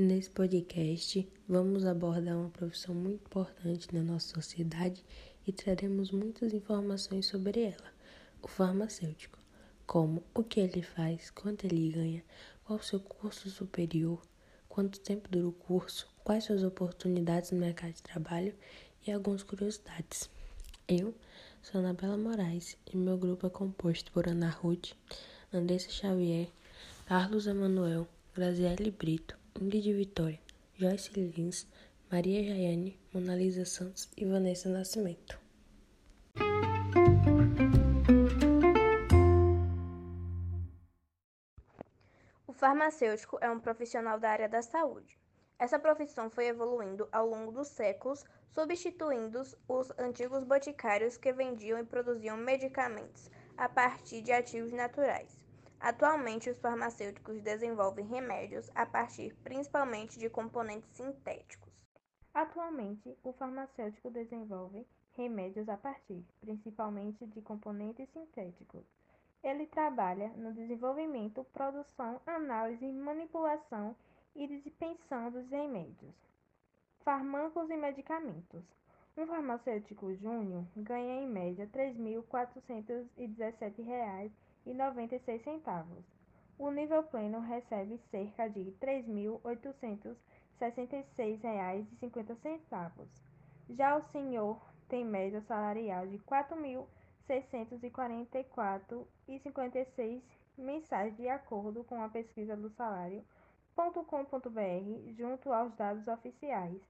Nesse podcast, vamos abordar uma profissão muito importante na nossa sociedade e traremos muitas informações sobre ela, o farmacêutico, como o que ele faz, quanto ele ganha, qual o seu curso superior, quanto tempo dura o curso, quais suas oportunidades no mercado de trabalho e algumas curiosidades. Eu sou Anabela Moraes e meu grupo é composto por Ana Ruth, Andressa Xavier, Carlos Emanuel, Graziele Brito, Ingrid Vitória, Joyce Lins, Maria Jaiane, Monalisa Santos e Vanessa Nascimento. O farmacêutico é um profissional da área da saúde. Essa profissão foi evoluindo ao longo dos séculos, substituindo os antigos boticários que vendiam e produziam medicamentos a partir de ativos naturais. Atualmente, os farmacêuticos desenvolvem remédios a partir principalmente de componentes sintéticos. Atualmente, o farmacêutico desenvolve remédios a partir principalmente de componentes sintéticos. Ele trabalha no desenvolvimento, produção, análise, manipulação e dispensação dos remédios, fármacos e medicamentos. Um farmacêutico júnior ganha em média R$ 3.417 e 96 centavos. O nível pleno recebe cerca de R$ 3.866,50. Já o senhor tem média salarial de R$ 4.644,56 mensais de acordo com a pesquisa do salário.com.br junto aos dados oficiais.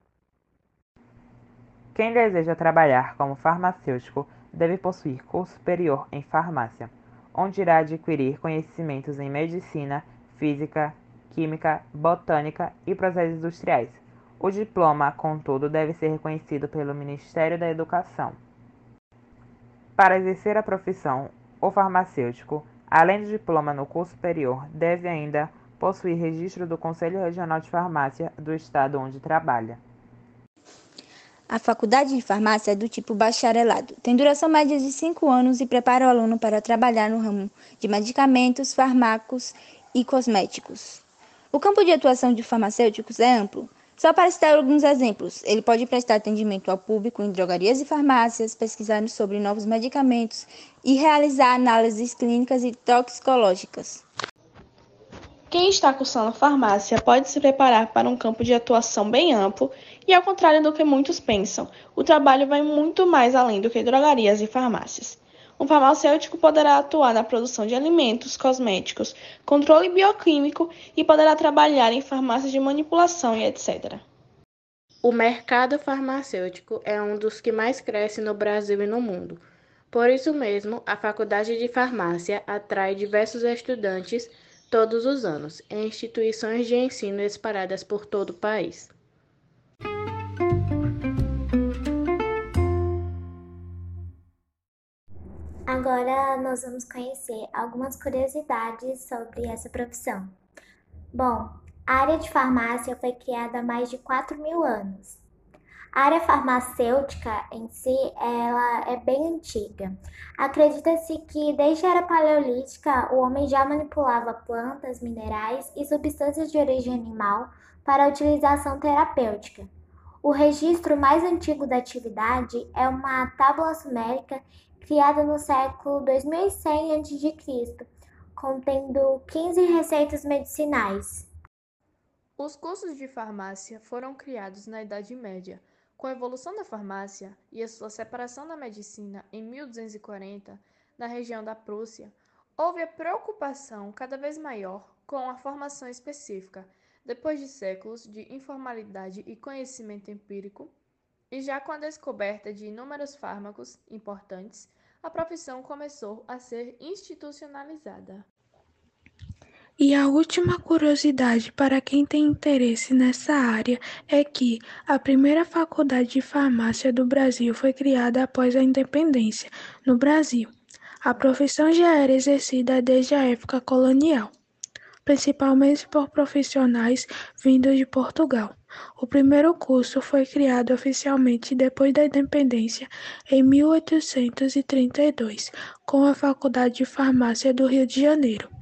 Quem deseja trabalhar como farmacêutico deve possuir curso superior em farmácia onde irá adquirir conhecimentos em medicina, física, química, botânica e processos industriais. O diploma, contudo, deve ser reconhecido pelo Ministério da Educação. Para exercer a profissão, o farmacêutico, além do diploma no curso superior, deve ainda possuir registro do Conselho Regional de Farmácia do estado onde trabalha. A faculdade de farmácia é do tipo bacharelado. Tem duração média de 5 anos e prepara o aluno para trabalhar no ramo de medicamentos, fármacos e cosméticos. O campo de atuação de farmacêuticos é amplo. Só para citar alguns exemplos, ele pode prestar atendimento ao público em drogarias e farmácias, pesquisar sobre novos medicamentos e realizar análises clínicas e toxicológicas. Quem está cursando farmácia pode se preparar para um campo de atuação bem amplo e, ao contrário do que muitos pensam, o trabalho vai muito mais além do que drogarias e farmácias. Um farmacêutico poderá atuar na produção de alimentos, cosméticos, controle bioquímico e poderá trabalhar em farmácias de manipulação e etc. O mercado farmacêutico é um dos que mais cresce no Brasil e no mundo. Por isso mesmo, a Faculdade de Farmácia atrai diversos estudantes todos os anos, em instituições de ensino espalhadas por todo o país. Agora nós vamos conhecer algumas curiosidades sobre essa profissão. Bom, a área de farmácia foi criada há mais de 4 mil anos a área farmacêutica em si, ela é bem antiga. Acredita-se que desde a era paleolítica, o homem já manipulava plantas, minerais e substâncias de origem animal para utilização terapêutica. O registro mais antigo da atividade é uma tábua sumérica criada no século 2100 a.C., contendo 15 receitas medicinais. Os cursos de farmácia foram criados na Idade Média com a evolução da farmácia e a sua separação da medicina em 1240, na região da Prússia, houve a preocupação cada vez maior com a formação específica, depois de séculos de informalidade e conhecimento empírico, e já com a descoberta de inúmeros fármacos importantes, a profissão começou a ser institucionalizada. E a última curiosidade para quem tem interesse nessa área é que a primeira faculdade de farmácia do Brasil foi criada após a independência no Brasil. A profissão já era exercida desde a época colonial, principalmente por profissionais vindos de Portugal. O primeiro curso foi criado oficialmente depois da independência em 1832, com a Faculdade de Farmácia do Rio de Janeiro.